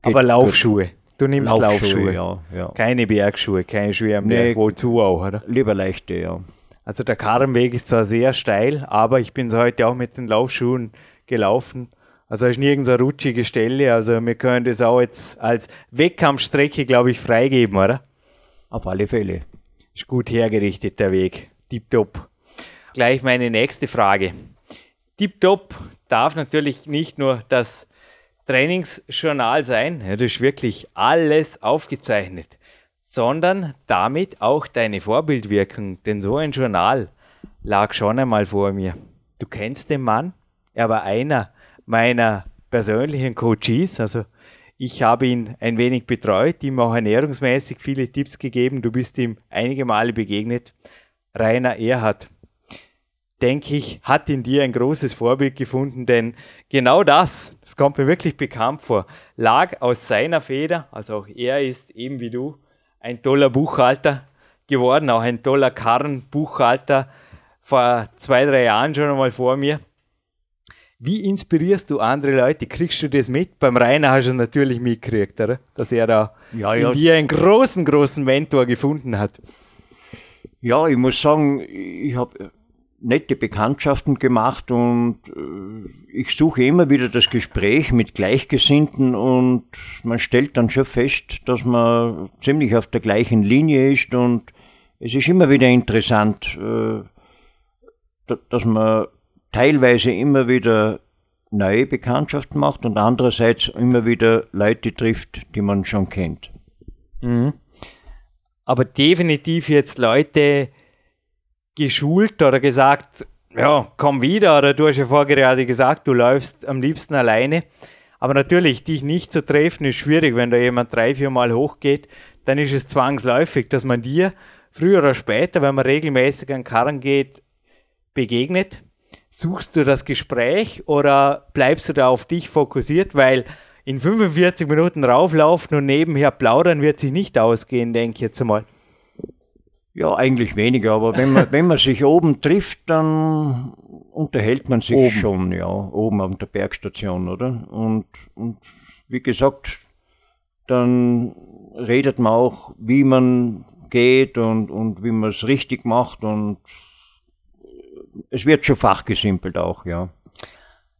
Aber Laufschuhe. Du nimmst Laufschuhe, Laufschuhe.
Ja, ja.
Keine Bergschuhe, keine Schuhe am Berg. Nee, Wozu auch, oder?
Lieber leichte, ja.
Also der Karrenweg ist zwar sehr steil, aber ich bin heute auch mit den Laufschuhen gelaufen. Also es ist nirgends eine rutschige Stelle. Also wir können das auch jetzt als Wettkampfstrecke, glaube ich, freigeben, oder?
Auf alle Fälle.
Ist gut hergerichtet, der Weg. Tipptopp. Gleich meine nächste Frage. Tipptopp darf natürlich nicht nur das Trainingsjournal sein, das ist wirklich alles aufgezeichnet, sondern damit auch deine Vorbildwirkung, denn so ein Journal lag schon einmal vor mir. Du kennst den Mann, er war einer meiner persönlichen Coaches, also ich habe ihn ein wenig betreut, ihm auch ernährungsmäßig viele Tipps gegeben. Du bist ihm einige Male begegnet. Rainer Erhard, denke ich, hat in dir ein großes Vorbild gefunden, denn genau das, das kommt mir wirklich bekannt vor, lag aus seiner Feder. Also auch er ist eben wie du ein toller Buchhalter geworden, auch ein toller Karrenbuchhalter vor zwei, drei Jahren schon einmal vor mir. Wie inspirierst du andere Leute? Kriegst du das mit? Beim Rainer hast du es natürlich mitgekriegt, oder? Dass er da ja, ja. in dir einen großen, großen Mentor gefunden hat.
Ja, ich muss sagen, ich habe nette Bekanntschaften gemacht und äh, ich suche immer wieder das Gespräch mit Gleichgesinnten und man stellt dann schon fest, dass man ziemlich auf der gleichen Linie ist und es ist immer wieder interessant, äh, dass man teilweise immer wieder neue Bekanntschaften macht und andererseits immer wieder Leute trifft, die man schon kennt.
Mhm. Aber definitiv jetzt Leute geschult oder gesagt, ja, komm wieder, oder du hast ja vorher gerade gesagt, du läufst am liebsten alleine. Aber natürlich, dich nicht zu treffen, ist schwierig, wenn da jemand drei, vier Mal hochgeht, dann ist es zwangsläufig, dass man dir früher oder später, wenn man regelmäßig an Karren geht, begegnet Suchst du das Gespräch oder bleibst du da auf dich fokussiert? Weil in 45 Minuten rauflaufen und nebenher plaudern wird sich nicht ausgehen, denke ich jetzt einmal.
Ja, eigentlich weniger, aber wenn man, (laughs) wenn man sich oben trifft, dann unterhält man sich oben. schon, ja, oben auf der Bergstation, oder? Und, und wie gesagt, dann redet man auch, wie man geht und, und wie man es richtig macht und es wird schon fachgesimpelt auch, ja.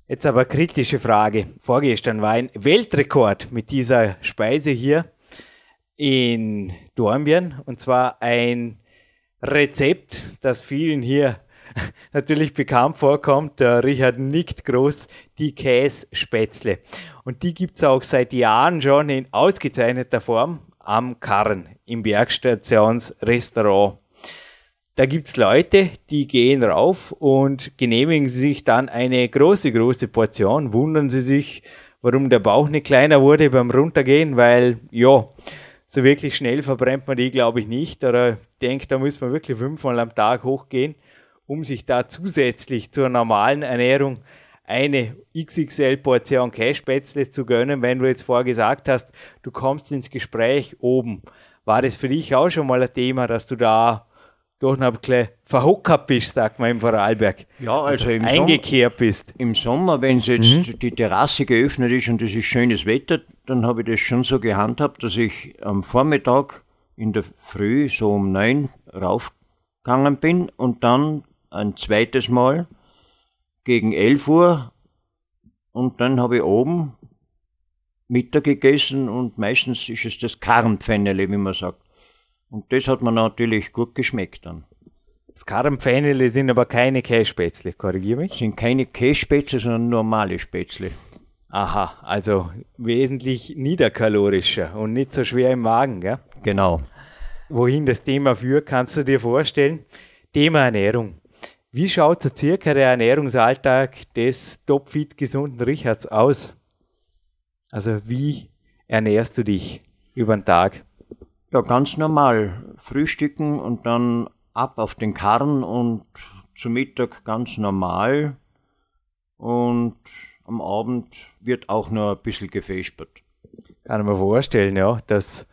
Jetzt aber kritische Frage. Vorgestern war ein Weltrekord mit dieser Speise hier in Dornbirn und zwar ein Rezept, das vielen hier (laughs) natürlich bekannt vorkommt. Der Richard nickt groß, die Kässpätzle. Und die gibt es auch seit Jahren schon in ausgezeichneter Form am Karren im Bergstationsrestaurant da gibt es Leute, die gehen rauf und genehmigen sich dann eine große, große Portion. Wundern sie sich, warum der Bauch nicht kleiner wurde beim Runtergehen, weil, ja, so wirklich schnell verbrennt man die, glaube ich, nicht. Oder ich denke, da muss man wirklich fünfmal am Tag hochgehen, um sich da zusätzlich zur normalen Ernährung eine XXL-Portion Cashspätzle zu gönnen, wenn du jetzt vorher gesagt hast, du kommst ins Gespräch oben. War das für dich auch schon mal ein Thema, dass du da doch noch ein bisschen verhockert bist, sagt man im Vorarlberg.
Ja, also, also im
eingekehrt
Sommer,
bist.
Im Sommer, wenn jetzt mhm. die Terrasse geöffnet ist und es ist schönes Wetter, dann habe ich das schon so gehandhabt, dass ich am Vormittag in der Früh so um neun raufgegangen bin und dann ein zweites Mal gegen elf Uhr und dann habe ich oben Mittag gegessen und meistens ist es das Karnpfennele, wie man sagt. Und das hat mir natürlich gut geschmeckt dann.
Das Karrenpfännele sind aber keine Kässpätzle, korrigiere mich.
Sind keine Kässpätzle, sondern normale Spätzle.
Aha, also wesentlich niederkalorischer und nicht so schwer im Magen, gell?
Genau.
Wohin das Thema führt, kannst du dir vorstellen. Thema Ernährung. Wie schaut so circa der Ernährungsalltag des topfit gesunden Richards aus? Also wie ernährst du dich über den Tag?
Ja, ganz normal. Frühstücken und dann ab auf den Karren und zu Mittag ganz normal. Und am Abend wird auch noch ein bisschen gefespert.
Kann ich mir vorstellen, ja, dass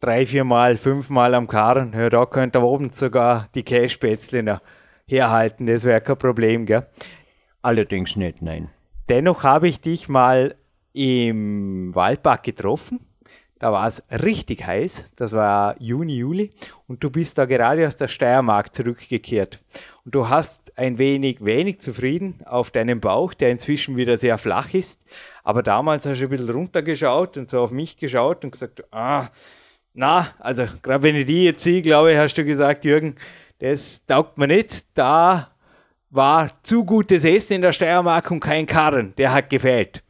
drei, vier Mal, fünf Mal am Karren, ja, da könnte am Abend sogar die Kässpätzle herhalten, das wäre kein Problem, gell?
Allerdings nicht, nein.
Dennoch habe ich dich mal im Waldpark getroffen. Da war es richtig heiß. Das war Juni, Juli. Und du bist da gerade aus der Steiermark zurückgekehrt. Und du hast ein wenig, wenig zufrieden auf deinem Bauch, der inzwischen wieder sehr flach ist. Aber damals hast du ein bisschen runtergeschaut und so auf mich geschaut und gesagt, ah, na, also gerade wenn ich die jetzt sehe, glaube ich, hast du gesagt, Jürgen, das taugt mir nicht. Da war zu gutes Essen in der Steiermark und kein Karren. Der hat gefehlt.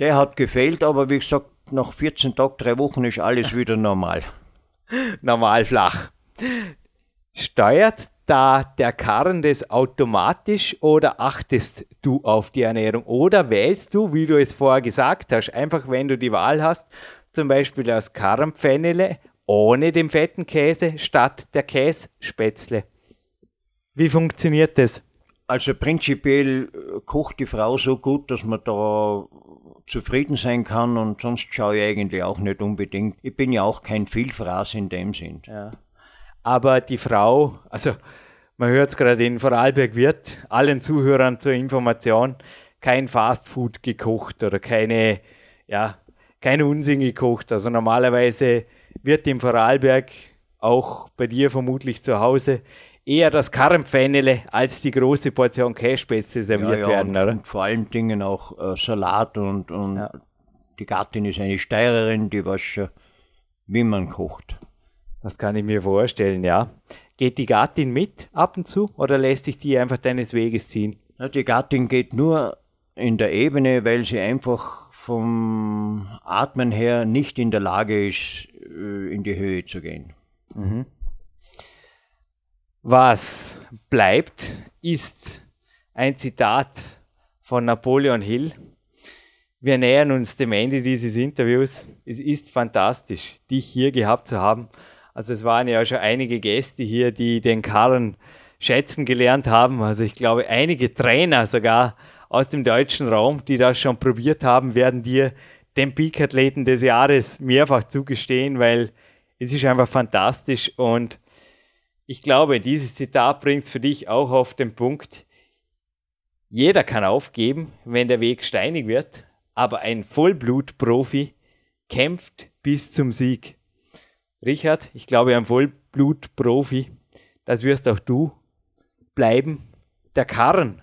Der hat gefehlt, aber wie gesagt, nach 14 Tagen, drei Wochen ist alles wieder normal. (laughs)
Normal flach. Steuert da der Karren das automatisch oder achtest du auf die Ernährung? Oder wählst du, wie du es vorher gesagt hast, einfach wenn du die Wahl hast, zum Beispiel das Karrenpfennele ohne den fetten Käse statt der Kässpätzle? Wie funktioniert das?
Also prinzipiell äh, kocht die Frau so gut, dass man da zufrieden sein kann und sonst schaue ich eigentlich auch nicht unbedingt. Ich bin ja auch kein Vielfraß in dem Sinn.
Ja. Aber die Frau, also man hört es gerade in Vorarlberg wird allen Zuhörern zur Information kein Fastfood gekocht oder keine, ja, keine Unsinn gekocht. Also normalerweise wird im Vorarlberg auch bei dir vermutlich zu Hause eher das Karrenpfennele als die große Portion Kässpätzle serviert ja, ja, werden,
und, oder? Und vor allen Dingen auch äh, Salat und, und ja. die Gattin ist eine Steirerin, die weiß schon, wie man kocht.
Das kann ich mir vorstellen, ja. Geht die Gattin mit ab und zu oder lässt sich die einfach deines Weges ziehen?
Ja, die Gattin geht nur in der Ebene, weil sie einfach vom Atmen her nicht in der Lage ist, äh, in die Höhe zu gehen. Mhm.
Was bleibt, ist ein Zitat von Napoleon Hill. Wir nähern uns dem Ende dieses Interviews. Es ist fantastisch, dich hier gehabt zu haben. Also es waren ja schon einige Gäste hier, die den Karren schätzen gelernt haben. Also ich glaube, einige Trainer sogar aus dem deutschen Raum, die das schon probiert haben, werden dir den Peak-Athleten des Jahres mehrfach zugestehen, weil es ist einfach fantastisch und ich glaube, dieses Zitat bringt es für dich auch auf den Punkt, jeder kann aufgeben, wenn der Weg steinig wird, aber ein Vollblutprofi kämpft bis zum Sieg. Richard, ich glaube, ein Vollblutprofi, das wirst auch du bleiben. Der Karren,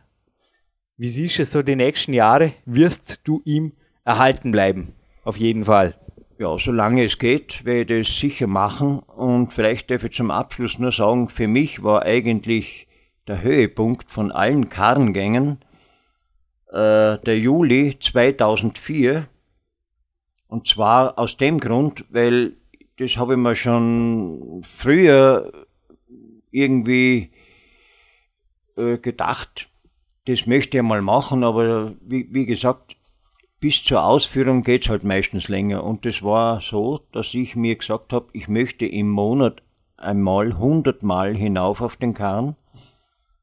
wie siehst du es so die nächsten Jahre, wirst du ihm erhalten bleiben? Auf jeden Fall.
Ja, solange es geht, werde ich das sicher machen. Und vielleicht darf ich zum Abschluss nur sagen, für mich war eigentlich der Höhepunkt von allen Karrengängen äh, der Juli 2004. Und zwar aus dem Grund, weil das habe ich mir schon früher irgendwie äh, gedacht, das möchte ich mal machen, aber wie, wie gesagt, bis zur Ausführung geht es halt meistens länger. Und das war so, dass ich mir gesagt habe, ich möchte im Monat einmal 100 Mal hinauf auf den Karren.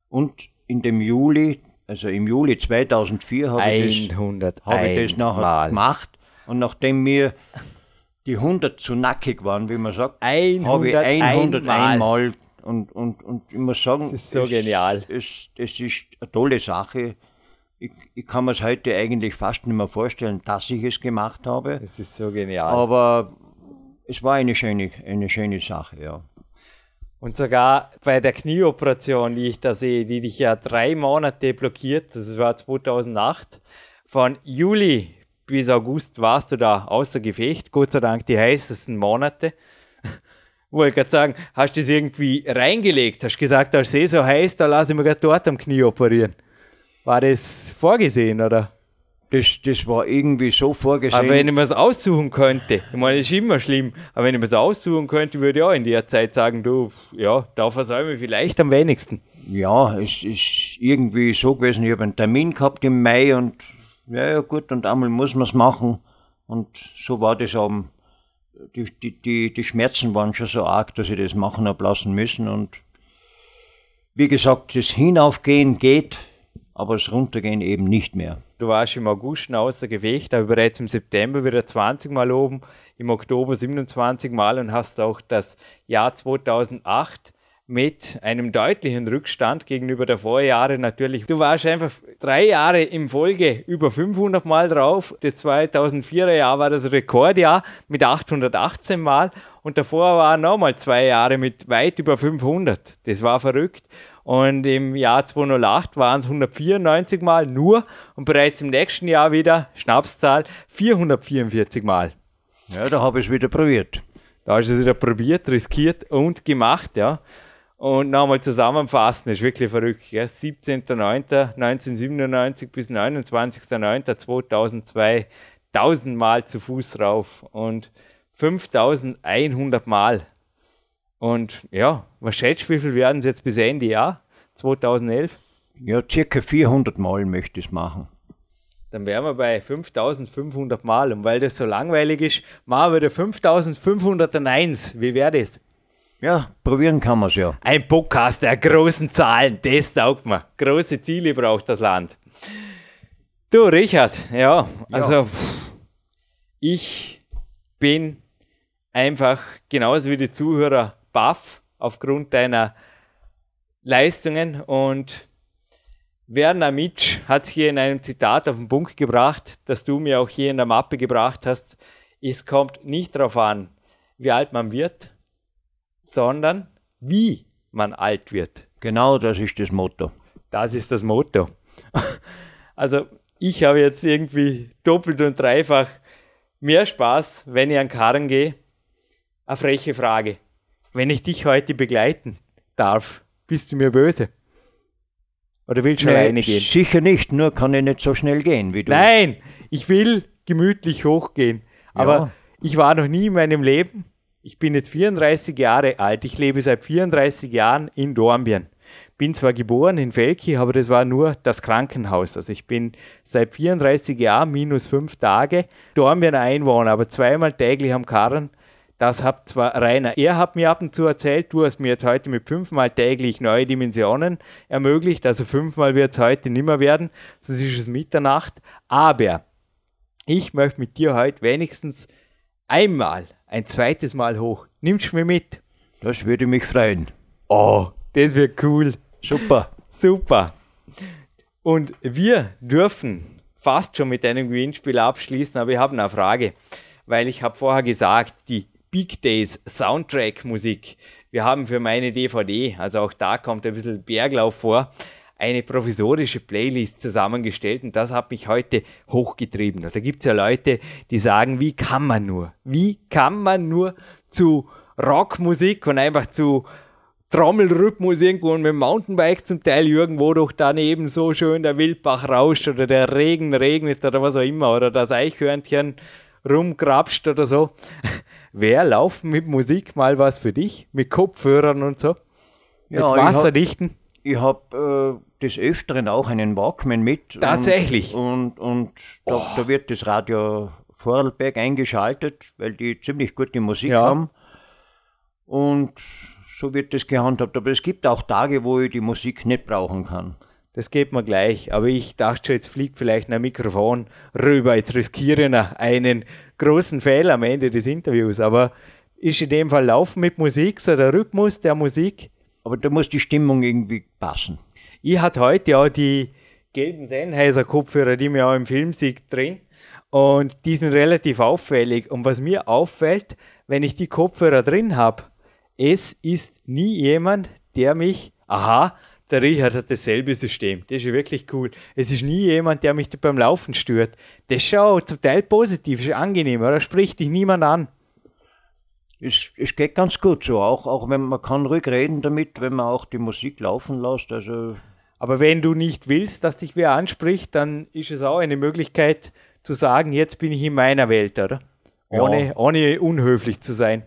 Und in dem Juli, also im Juli 2004 habe ich, das, hab ich das nachher Mal. gemacht. Und nachdem mir die 100 zu nackig waren, wie man sagt, habe ich 101 Mal. Mal und, und, und ich muss sagen,
das ist so es, genial.
Es, es ist eine tolle Sache ich, ich kann mir es heute eigentlich fast nicht mehr vorstellen, dass ich es gemacht habe.
Es ist so genial.
Aber es war eine schöne, eine schöne Sache, ja.
Und sogar bei der Knieoperation, die ich da sehe, die dich ja drei Monate blockiert, das war 2008, von Juli bis August warst du da außer Gefecht, Gott sei Dank die heißesten Monate. (laughs) Wollte gerade sagen, hast du das irgendwie reingelegt? Hast gesagt, als See so heiß, da lasse ich mir gerade dort am Knie operieren. War das vorgesehen, oder?
Das, das war irgendwie so vorgesehen.
Aber wenn ich mir es aussuchen könnte, ich meine, das ist immer schlimm, aber wenn ich mir es aussuchen könnte, würde ich auch in der Zeit sagen, du, ja, da versäume ich vielleicht am wenigsten.
Ja, es ist irgendwie so gewesen, ich habe einen Termin gehabt im Mai und ja, ja gut, und einmal muss man es machen. Und so war das eben. Die, die, die, die Schmerzen waren schon so arg, dass ich das machen habe lassen müssen. Und wie gesagt, das Hinaufgehen geht, aber das Runtergehen eben nicht mehr.
Du warst im August außer Gefecht, aber bereits im September wieder 20 Mal oben, im Oktober 27 Mal und hast auch das Jahr 2008 mit einem deutlichen Rückstand gegenüber der Vorjahre natürlich. Du warst einfach drei Jahre in Folge über 500 Mal drauf. Das 2004er Jahr war das Rekordjahr mit 818 Mal und davor waren nochmal zwei Jahre mit weit über 500. Das war verrückt. Und im Jahr 2008 waren es 194 Mal nur und bereits im nächsten Jahr wieder, Schnapszahl, 444 Mal.
Ja, da habe ich es wieder probiert.
Da hast du es wieder probiert, riskiert und gemacht, ja. Und nochmal zusammenfassen, ist wirklich verrückt. Ja. 17.09.1997 bis 29.09.2002 1000 Mal zu Fuß rauf und 5100 Mal und ja, was schätzt wie viel werden es jetzt bis Ende Jahr 2011?
Ja, circa 400 Mal möchte ich es machen.
Dann wären wir bei 5500 Mal. Und weil das so langweilig ist, machen wir 5501. Wie wäre das?
Ja, probieren kann man es ja.
Ein Podcast der großen Zahlen, das taugt man. Große Ziele braucht das Land. Du, Richard, ja, also ja. ich bin einfach genauso wie die Zuhörer baff aufgrund deiner Leistungen und Werner Mitsch hat es hier in einem Zitat auf den Punkt gebracht, das du mir auch hier in der Mappe gebracht hast. Es kommt nicht darauf an, wie alt man wird, sondern wie man alt wird.
Genau, das ist das Motto.
Das ist das Motto. (laughs) Also ich habe jetzt irgendwie doppelt und dreifach mehr Spaß, wenn ich an Karren gehe. Eine freche Frage. Wenn ich dich heute begleiten darf, bist du mir böse? Oder willst du nee, alleine gehen?
Sicher nicht, nur kann ich nicht so schnell gehen wie du.
Nein, ich will gemütlich hochgehen. Aber ja. ich war noch nie in meinem Leben. Ich bin jetzt 34 Jahre alt. Ich lebe seit 34 Jahren in Dornbirn. Bin zwar geboren in Velki, aber das war nur das Krankenhaus. Also ich bin seit 34 Jahren minus fünf Tage Dornbirn Einwohner, aber zweimal täglich am Karren das hat zwar Rainer, er hat mir ab und zu erzählt, du hast mir jetzt heute mit fünfmal täglich neue Dimensionen ermöglicht, also fünfmal wird es heute nimmer werden, sonst ist es Mitternacht. Aber ich möchte mit dir heute wenigstens einmal, ein zweites Mal hoch. Nimmst du mir mit?
Das würde mich freuen.
Oh, das wird cool.
Super.
Super. Und wir dürfen fast schon mit einem Gewinnspiel abschließen, aber ich habe eine Frage, weil ich habe vorher gesagt, die Big Days Soundtrack Musik. Wir haben für meine DVD, also auch da kommt ein bisschen Berglauf vor, eine provisorische Playlist zusammengestellt und das hat mich heute hochgetrieben. Da gibt es ja Leute, die sagen, wie kann man nur? Wie kann man nur zu Rockmusik und einfach zu Trommelrhythmus irgendwo und mit dem Mountainbike zum Teil irgendwo doch daneben so schön der Wildbach rauscht oder der Regen regnet oder was auch immer oder das Eichhörnchen rumgrapscht oder so. Wäre Laufen mit Musik mal was für dich? Mit Kopfhörern und so?
Ja, mit Wasserdichten? Ich habe äh, des Öfteren auch einen Walkman mit.
Tatsächlich.
Und, und, und da, oh. da, wird das Radio Vorarlberg eingeschaltet, weil die ziemlich gute Musik ja. haben. Und so wird das gehandhabt. Aber es gibt auch Tage, wo ich die Musik nicht brauchen kann.
Das geht mir gleich. Aber ich dachte schon, jetzt fliegt vielleicht ein Mikrofon rüber. Jetzt riskiere ich einen großen Fehler am Ende des Interviews. Aber ist in dem Fall Laufen mit Musik, so der Rhythmus der Musik?
Aber da muss die Stimmung irgendwie passen.
Ich hatte heute auch die gelben Sennheiser Kopfhörer, die mir auch im Film sieht, drin. Und die sind relativ auffällig. Und was mir auffällt, wenn ich die Kopfhörer drin habe, es ist nie jemand, der mich, aha, der Richard hat dasselbe System. Das ist wirklich cool. Es ist nie jemand, der mich beim Laufen stört. Das ist schon zum Teil positiv, ist angenehm, oder? Spricht dich niemand an.
Es, es geht ganz gut so, auch, auch wenn man kann ruhig reden damit, wenn man auch die Musik laufen lässt. Also
Aber wenn du nicht willst, dass dich wer anspricht, dann ist es auch eine Möglichkeit zu sagen, jetzt bin ich in meiner Welt, oder? Ohne, ja. ohne unhöflich zu sein.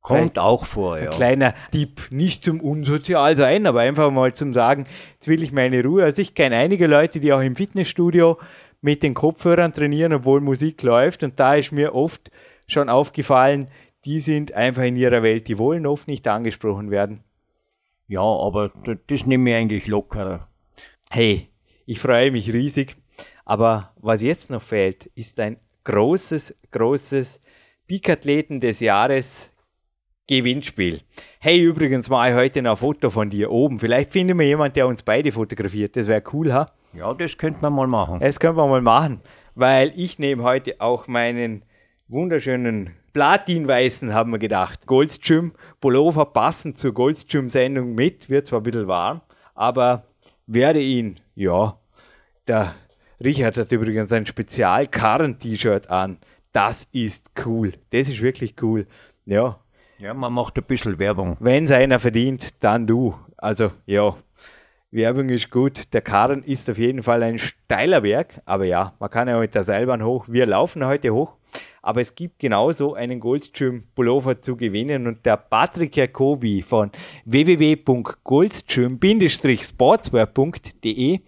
Kommt auch vor,
ja. Ein kleiner Tipp, nicht zum unsozial sein, aber einfach mal zum Sagen, jetzt will ich meine Ruhe. Also ich kenne einige Leute, die auch im Fitnessstudio mit den Kopfhörern trainieren, obwohl Musik läuft. Und da ist mir oft schon aufgefallen, die sind einfach in ihrer Welt, die wollen oft nicht angesprochen werden.
Ja, aber das nehme ich eigentlich lockerer.
Hey, ich freue mich riesig. Aber was jetzt noch fehlt, ist ein großes, großes Peak-Athleten des Jahres Gewinnspiel. Hey, übrigens mache ich heute noch ein Foto von dir oben. Vielleicht finden wir jemanden, der uns beide fotografiert. Das wäre cool, ha?
Ja, das könnte man mal machen.
Das könnte man mal machen, weil ich nehme heute auch meinen wunderschönen Platinweißen, haben wir gedacht. Goldstream Pullover passend zur Goldstream-Sendung mit. Wird zwar ein bisschen warm, aber werde ihn, ja, der Richard hat übrigens ein Spezial-Karren-T-Shirt an. Das ist cool. Das ist wirklich cool. Ja,
ja, man macht ein bisschen Werbung.
Wenn es einer verdient, dann du. Also ja, Werbung ist gut. Der Karren ist auf jeden Fall ein steiler Berg, aber ja, man kann ja mit der Seilbahn hoch. Wir laufen heute hoch, aber es gibt genauso einen Goldstream Pullover zu gewinnen und der Patrick Jacobi von www.goldstream-sportswear.de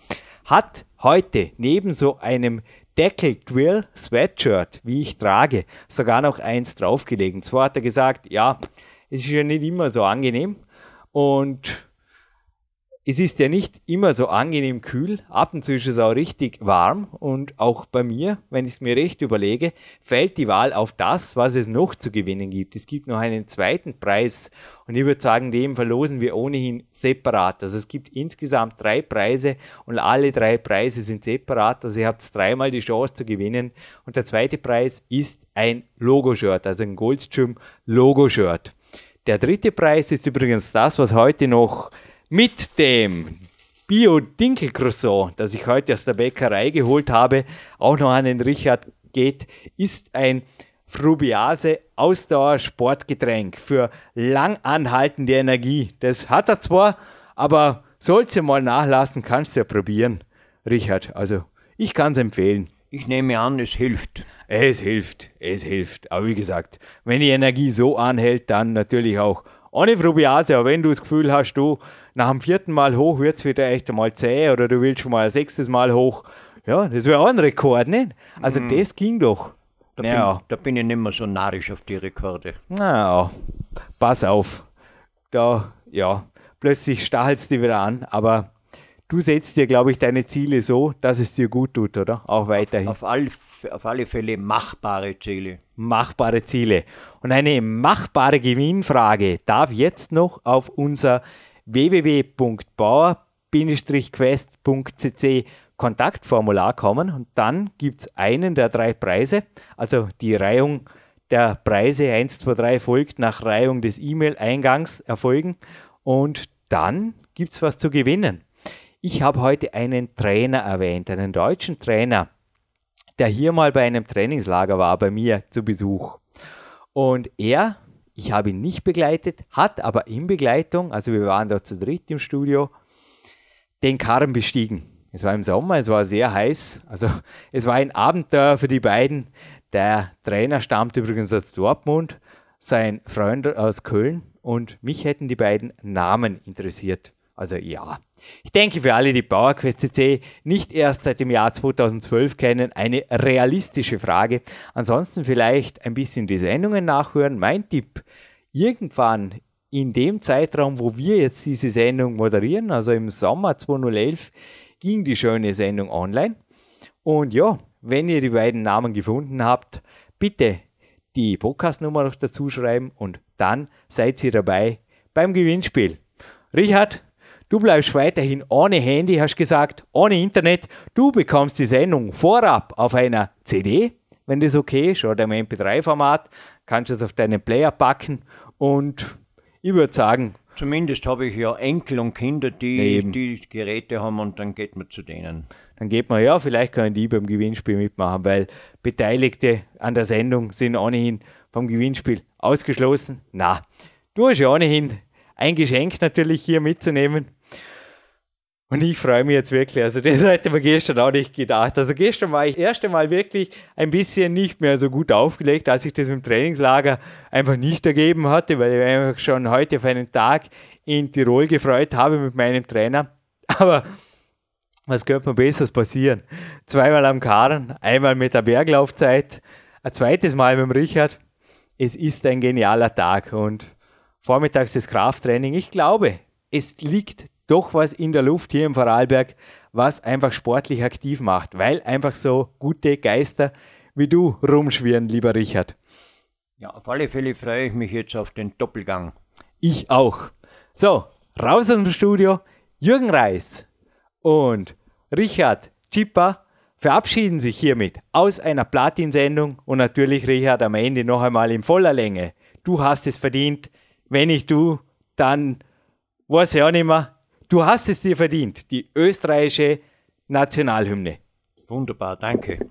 hat heute neben so einem Deckel Drill Sweatshirt, wie ich trage, sogar noch eins draufgelegt. Und zwar hat er gesagt, ja, es ist ja nicht immer so angenehm und es ist ja nicht immer so angenehm kühl. Ab und zu ist es auch richtig warm. Und auch bei mir, wenn ich es mir recht überlege, fällt die Wahl auf das, was es noch zu gewinnen gibt. Es gibt noch einen zweiten Preis. Und ich würde sagen, den verlosen wir ohnehin separat. Also es gibt insgesamt drei Preise und alle drei Preise sind separat. Also ihr habt dreimal die Chance zu gewinnen. Und der zweite Preis ist ein Logo-Shirt, also ein Goldstream Logo-Shirt. Der dritte Preis ist übrigens das, was heute noch mit dem Bio-Dinkelcroissant, das ich heute aus der Bäckerei geholt habe, auch noch an den Richard geht, ist ein Frubiase Ausdauer Sportgetränk für lang anhaltende Energie. Das hat er zwar, aber sollst du mal nachlassen, kannst du ja probieren, Richard. Also ich kann es empfehlen.
Ich nehme an, es hilft.
Es hilft, es hilft. Aber wie gesagt, wenn die Energie so anhält, dann natürlich auch ohne Frubiase. Aber wenn du das Gefühl hast, du nach dem vierten Mal hoch wird es wieder echt einmal zäh oder du willst schon mal ein sechstes Mal hoch. Ja, das wäre auch ein Rekord, nicht? Also mm. das ging doch.
Da, ja. bin, da bin ich nicht mehr so narrisch auf die Rekorde.
Naja, pass auf. Da, ja, plötzlich stachelst du wieder an, aber du setzt dir, glaube ich, deine Ziele so, dass es dir gut tut, oder? Auch weiterhin.
Auf, auf, all, auf alle Fälle machbare Ziele.
Machbare Ziele. Und eine machbare Gewinnfrage darf jetzt noch auf unser www.bauer-quest.cc Kontaktformular kommen und dann gibt es einen der drei Preise. Also die Reihung der Preise 1, 2, 3 folgt nach Reihung des E-Mail-Eingangs erfolgen und dann gibt es was zu gewinnen. Ich habe heute einen Trainer erwähnt, einen deutschen Trainer, der hier mal bei einem Trainingslager war, bei mir zu Besuch. Und er ich habe ihn nicht begleitet, hat aber in Begleitung, also wir waren da zu dritt im Studio, den Karren bestiegen. Es war im Sommer, es war sehr heiß, also es war ein Abenteuer für die beiden. Der Trainer stammt übrigens aus Dortmund, sein Freund aus Köln und mich hätten die beiden Namen interessiert. Also ja, ich denke für alle, die PowerQuest CC nicht erst seit dem Jahr 2012 kennen, eine realistische Frage. Ansonsten vielleicht ein bisschen die Sendungen nachhören. Mein Tipp, irgendwann in dem Zeitraum, wo wir jetzt diese Sendung moderieren, also im Sommer 2011, ging die schöne Sendung online. Und ja, wenn ihr die beiden Namen gefunden habt, bitte die Podcast-Nummer noch dazu schreiben und dann seid ihr dabei beim Gewinnspiel. Richard, Du bleibst weiterhin ohne Handy, hast gesagt, ohne Internet. Du bekommst die Sendung vorab auf einer CD, wenn das okay ist, oder im MP3-Format. Kannst du es auf deinen Player packen und ich würde sagen,
Zumindest habe ich ja Enkel und Kinder, die die Geräte haben und dann geht man zu denen.
Dann geht man, ja, vielleicht können die beim Gewinnspiel mitmachen, weil Beteiligte an der Sendung sind ohnehin vom Gewinnspiel ausgeschlossen. Na, du hast ja ohnehin ein Geschenk natürlich hier mitzunehmen. Und ich freue mich jetzt wirklich. Also, das (laughs) hätte man gestern auch nicht gedacht. Also, gestern war ich das erste Mal wirklich ein bisschen nicht mehr so gut aufgelegt, als ich das im Trainingslager einfach nicht ergeben hatte, weil ich einfach schon heute auf einen Tag in Tirol gefreut habe mit meinem Trainer. (laughs) Aber was könnte mir Besseres passieren? Zweimal am Karren, einmal mit der Berglaufzeit, ein zweites Mal mit dem Richard. Es ist ein genialer Tag und vormittags das Krafttraining. Ich glaube, es liegt doch was in der Luft hier im Vorarlberg, was einfach sportlich aktiv macht, weil einfach so gute Geister wie du rumschwirren, lieber Richard.
Ja, auf alle Fälle freue ich mich jetzt auf den Doppelgang.
Ich auch. So, raus aus dem Studio. Jürgen Reis und Richard Chippa verabschieden sich hiermit aus einer Platin-Sendung und natürlich Richard am Ende noch einmal in voller Länge. Du hast es verdient. Wenn nicht du, dann weiß ich auch nicht mehr. Du hast es dir verdient, die österreichische Nationalhymne.
Wunderbar, danke.